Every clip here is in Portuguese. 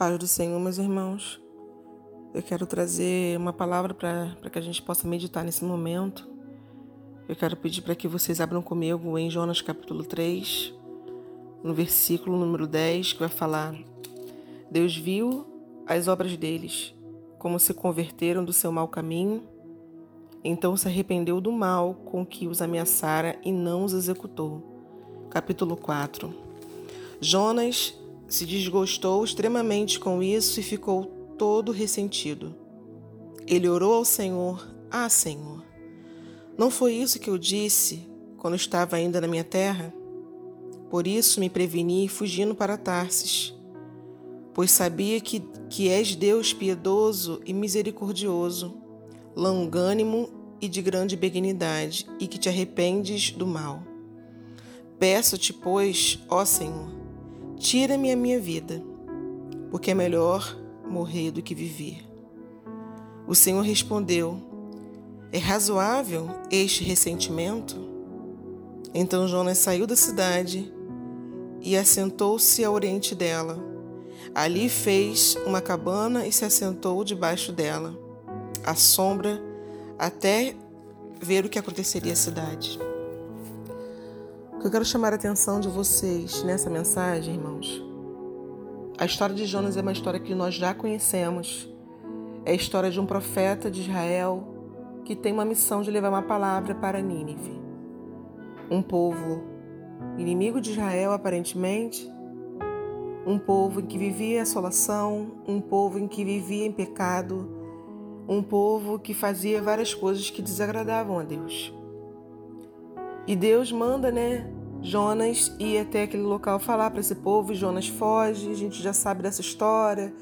Paz do Senhor, meus irmãos. Eu quero trazer uma palavra para que a gente possa meditar nesse momento. Eu quero pedir para que vocês abram comigo em Jonas capítulo 3, no versículo número 10, que vai falar: Deus viu as obras deles, como se converteram do seu mau caminho. Então se arrependeu do mal com que os ameaçara e não os executou. Capítulo 4. Jonas se desgostou extremamente com isso e ficou todo ressentido. Ele orou ao Senhor: Ah, Senhor, não foi isso que eu disse quando estava ainda na minha terra? Por isso me preveni fugindo para Tarsis, pois sabia que, que és Deus piedoso e misericordioso, longânimo e de grande benignidade, e que te arrependes do mal. Peço-te, pois, ó Senhor, Tira-me a minha vida, porque é melhor morrer do que viver. O Senhor respondeu: É razoável este ressentimento? Então Jonas saiu da cidade e assentou-se ao oriente dela. Ali fez uma cabana e se assentou debaixo dela, à sombra, até ver o que aconteceria à cidade. Que eu quero chamar a atenção de vocês nessa mensagem, irmãos, a história de Jonas é uma história que nós já conhecemos. É a história de um profeta de Israel que tem uma missão de levar uma palavra para Nínive. Um povo inimigo de Israel, aparentemente, um povo em que vivia assolação, um povo em que vivia em pecado, um povo que fazia várias coisas que desagradavam a Deus. E Deus manda, né, Jonas ir até aquele local falar para esse povo, e Jonas foge, a gente já sabe dessa história,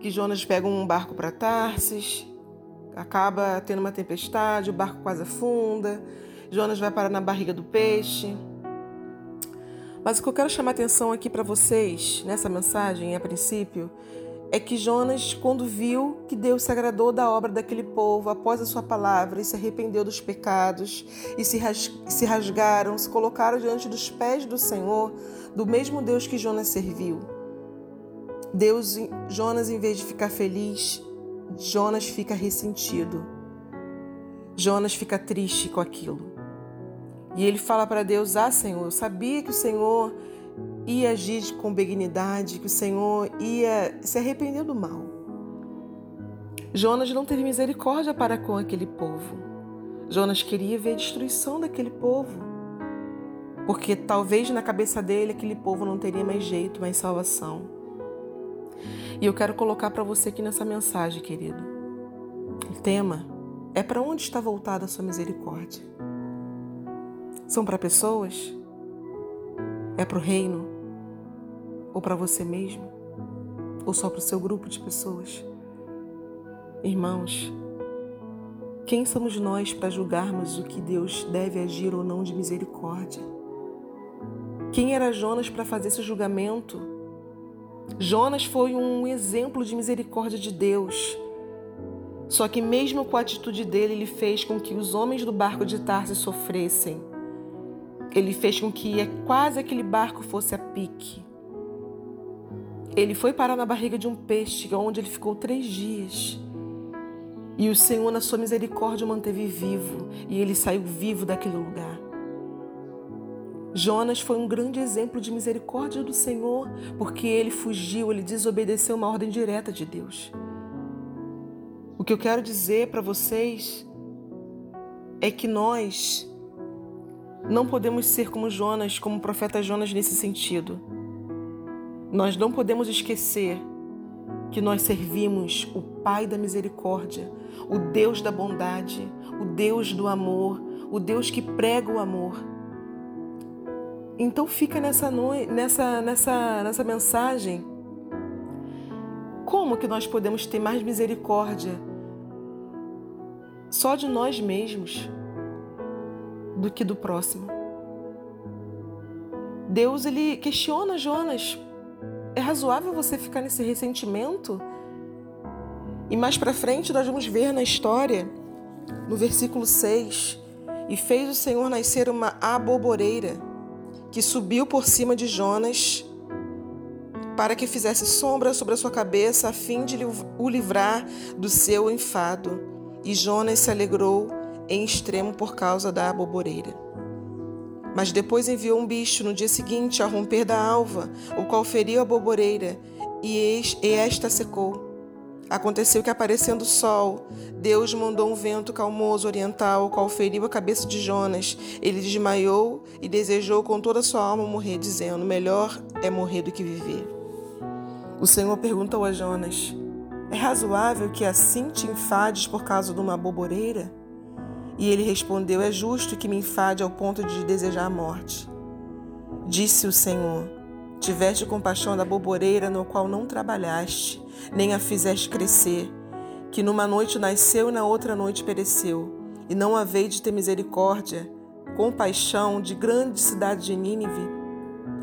que Jonas pega um barco para Tarsis, acaba tendo uma tempestade, o barco quase afunda, Jonas vai parar na barriga do peixe. Mas o que eu quero chamar atenção aqui para vocês, nessa mensagem, a princípio, é que Jonas, quando viu que Deus se agradou da obra daquele povo após a sua palavra e se arrependeu dos pecados e se, rasgaram, se colocaram diante dos pés do Senhor, do mesmo Deus que Jonas serviu. Deus, Jonas, em vez de ficar feliz, Jonas fica ressentido. Jonas fica triste com aquilo. E ele fala para Deus: Ah, Senhor, eu sabia que o Senhor ia agir com benignidade, que o Senhor ia se arrepender do mal. Jonas não teve misericórdia para com aquele povo. Jonas queria ver a destruição daquele povo, porque talvez na cabeça dele aquele povo não teria mais jeito, mais salvação. E eu quero colocar para você aqui nessa mensagem, querido. O tema é para onde está voltada a sua misericórdia? São para pessoas? É para o reino? Ou para você mesmo? Ou só para o seu grupo de pessoas? Irmãos, quem somos nós para julgarmos o que Deus deve agir ou não de misericórdia? Quem era Jonas para fazer esse julgamento? Jonas foi um exemplo de misericórdia de Deus. Só que, mesmo com a atitude dele, ele fez com que os homens do barco de Tarsis sofressem. Ele fez com que quase aquele barco fosse a pique. Ele foi parar na barriga de um peixe, onde ele ficou três dias. E o Senhor, na sua misericórdia, o manteve vivo. E ele saiu vivo daquele lugar. Jonas foi um grande exemplo de misericórdia do Senhor, porque ele fugiu, ele desobedeceu uma ordem direta de Deus. O que eu quero dizer para vocês é que nós não podemos ser como Jonas, como o profeta Jonas nesse sentido. Nós não podemos esquecer que nós servimos o Pai da misericórdia, o Deus da bondade, o Deus do amor, o Deus que prega o amor. Então fica nessa nessa nessa nessa mensagem. Como que nós podemos ter mais misericórdia só de nós mesmos do que do próximo? Deus ele questiona Jonas é razoável você ficar nesse ressentimento? E mais para frente nós vamos ver na história, no versículo 6, e fez o Senhor nascer uma aboboreira que subiu por cima de Jonas para que fizesse sombra sobre a sua cabeça, a fim de o livrar do seu enfado. E Jonas se alegrou em extremo por causa da aboboreira. Mas depois enviou um bicho no dia seguinte, a romper da alva, o qual feriu a aboboreira, e esta secou. Aconteceu que, aparecendo o sol, Deus mandou um vento calmoso oriental, o qual feriu a cabeça de Jonas. Ele desmaiou e desejou com toda a sua alma morrer, dizendo: Melhor é morrer do que viver. O Senhor perguntou a Jonas: É razoável que assim te enfades por causa de uma boboreira? E ele respondeu: É justo que me enfade ao ponto de desejar a morte. Disse o Senhor: Tiveste compaixão da boboreira no qual não trabalhaste, nem a fizeste crescer, que numa noite nasceu e na outra noite pereceu, e não havei de ter misericórdia, compaixão de grande cidade de Nínive,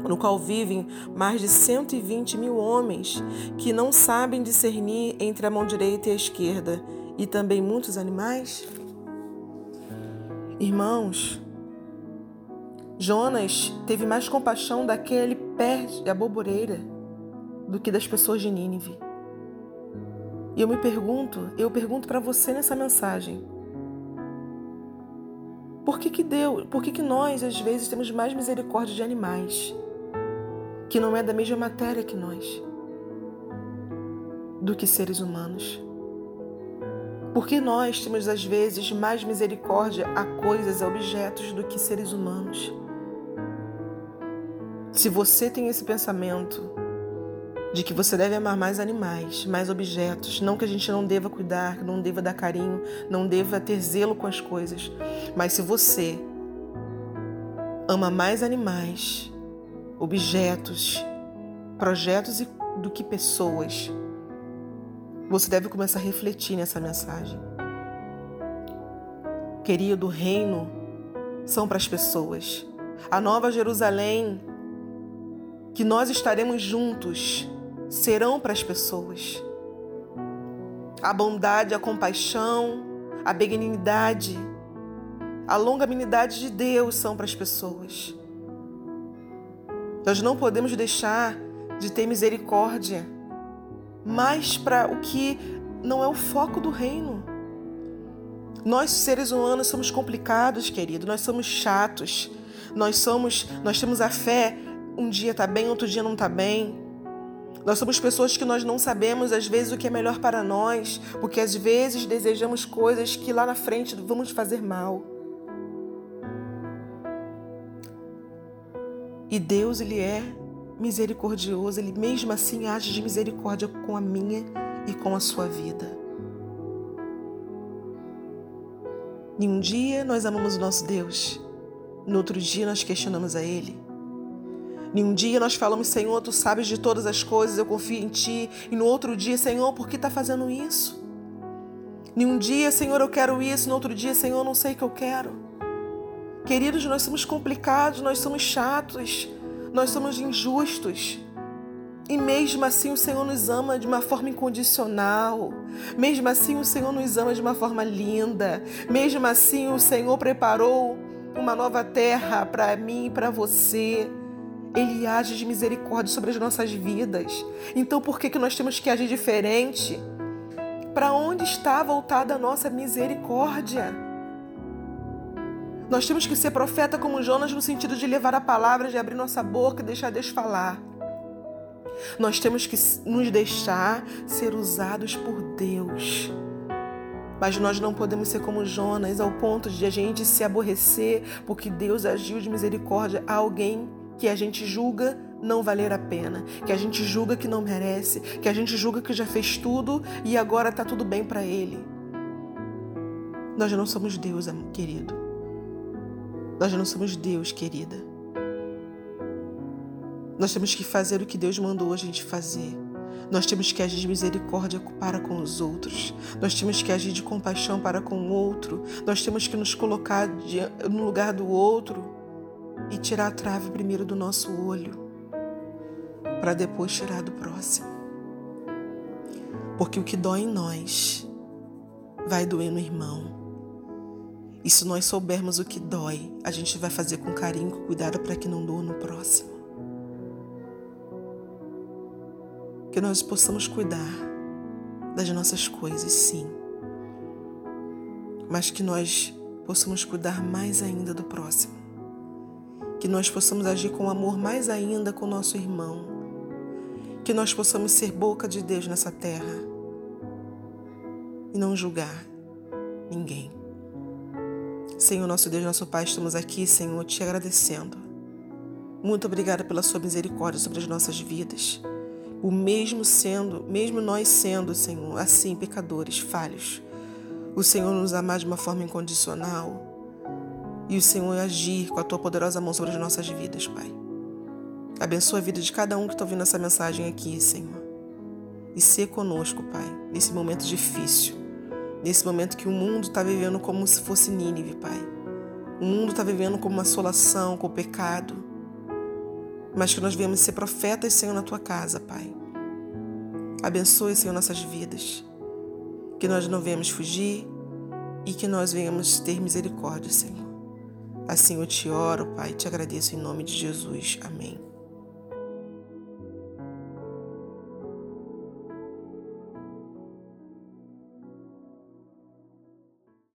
no qual vivem mais de 120 mil homens que não sabem discernir entre a mão direita e a esquerda, e também muitos animais? Irmãos, Jonas teve mais compaixão daquele pé de aboboreira do que das pessoas de Nínive. E eu me pergunto, eu pergunto para você nessa mensagem, por que que Deus, por que que nós às vezes temos mais misericórdia de animais? que não é da mesma matéria que nós, do que seres humanos. Porque nós temos às vezes mais misericórdia a coisas, a objetos do que seres humanos. Se você tem esse pensamento de que você deve amar mais animais, mais objetos, não que a gente não deva cuidar, não deva dar carinho, não deva ter zelo com as coisas, mas se você ama mais animais objetos, projetos do que pessoas. Você deve começar a refletir nessa mensagem. Querido, o reino são para as pessoas. A nova Jerusalém, que nós estaremos juntos, serão para as pessoas. A bondade, a compaixão, a benignidade, a longanimidade de Deus são para as pessoas. Nós não podemos deixar de ter misericórdia, mas para o que não é o foco do reino. Nós seres humanos somos complicados, querido. Nós somos chatos. Nós somos, nós temos a fé. Um dia está bem, outro dia não está bem. Nós somos pessoas que nós não sabemos às vezes o que é melhor para nós, porque às vezes desejamos coisas que lá na frente vamos fazer mal. E Deus, Ele é misericordioso, Ele mesmo assim age de misericórdia com a minha e com a sua vida. Em um dia nós amamos o nosso Deus, no outro dia nós questionamos a Ele. Em um dia nós falamos, Senhor, Tu sabes de todas as coisas, eu confio em Ti. E no outro dia, Senhor, por que está fazendo isso? Em um dia, Senhor, eu quero isso, no outro dia, Senhor, não sei o que eu quero. Queridos, nós somos complicados, nós somos chatos, nós somos injustos. E mesmo assim o Senhor nos ama de uma forma incondicional. Mesmo assim o Senhor nos ama de uma forma linda. Mesmo assim o Senhor preparou uma nova terra para mim e para você. Ele age de misericórdia sobre as nossas vidas. Então por que, que nós temos que agir diferente? Para onde está voltada a nossa misericórdia? Nós temos que ser profeta como Jonas no sentido de levar a palavra, de abrir nossa boca e deixar Deus falar. Nós temos que nos deixar ser usados por Deus. Mas nós não podemos ser como Jonas ao ponto de a gente se aborrecer porque Deus agiu de misericórdia a alguém que a gente julga não valer a pena, que a gente julga que não merece, que a gente julga que já fez tudo e agora está tudo bem para ele. Nós não somos Deus, querido. Nós não somos Deus, querida. Nós temos que fazer o que Deus mandou a gente fazer. Nós temos que agir de misericórdia para com os outros. Nós temos que agir de compaixão para com o outro. Nós temos que nos colocar no lugar do outro e tirar a trave primeiro do nosso olho, para depois tirar do próximo. Porque o que dói em nós vai doer no irmão. E se nós soubermos o que dói, a gente vai fazer com carinho, com cuidado para que não doa no próximo. Que nós possamos cuidar das nossas coisas, sim, mas que nós possamos cuidar mais ainda do próximo. Que nós possamos agir com amor mais ainda com o nosso irmão. Que nós possamos ser boca de Deus nessa terra e não julgar ninguém. Senhor, nosso Deus, nosso Pai, estamos aqui, Senhor, te agradecendo. Muito obrigada pela sua misericórdia sobre as nossas vidas. O mesmo sendo, mesmo nós sendo, Senhor, assim, pecadores, falhos, o Senhor nos amar de uma forma incondicional e o Senhor agir com a tua poderosa mão sobre as nossas vidas, Pai. Abençoa a vida de cada um que está ouvindo essa mensagem aqui, Senhor. E ser conosco, Pai, nesse momento difícil, nesse momento que o mundo está vivendo como se fosse Nínive, Pai. O mundo está vivendo como uma assolação, com o pecado. Mas que nós venhamos ser profetas, Senhor, na tua casa, Pai. Abençoe, Senhor, nossas vidas que nós não venhamos fugir e que nós venhamos ter misericórdia, Senhor. Assim eu te oro, Pai, e te agradeço em nome de Jesus. Amém.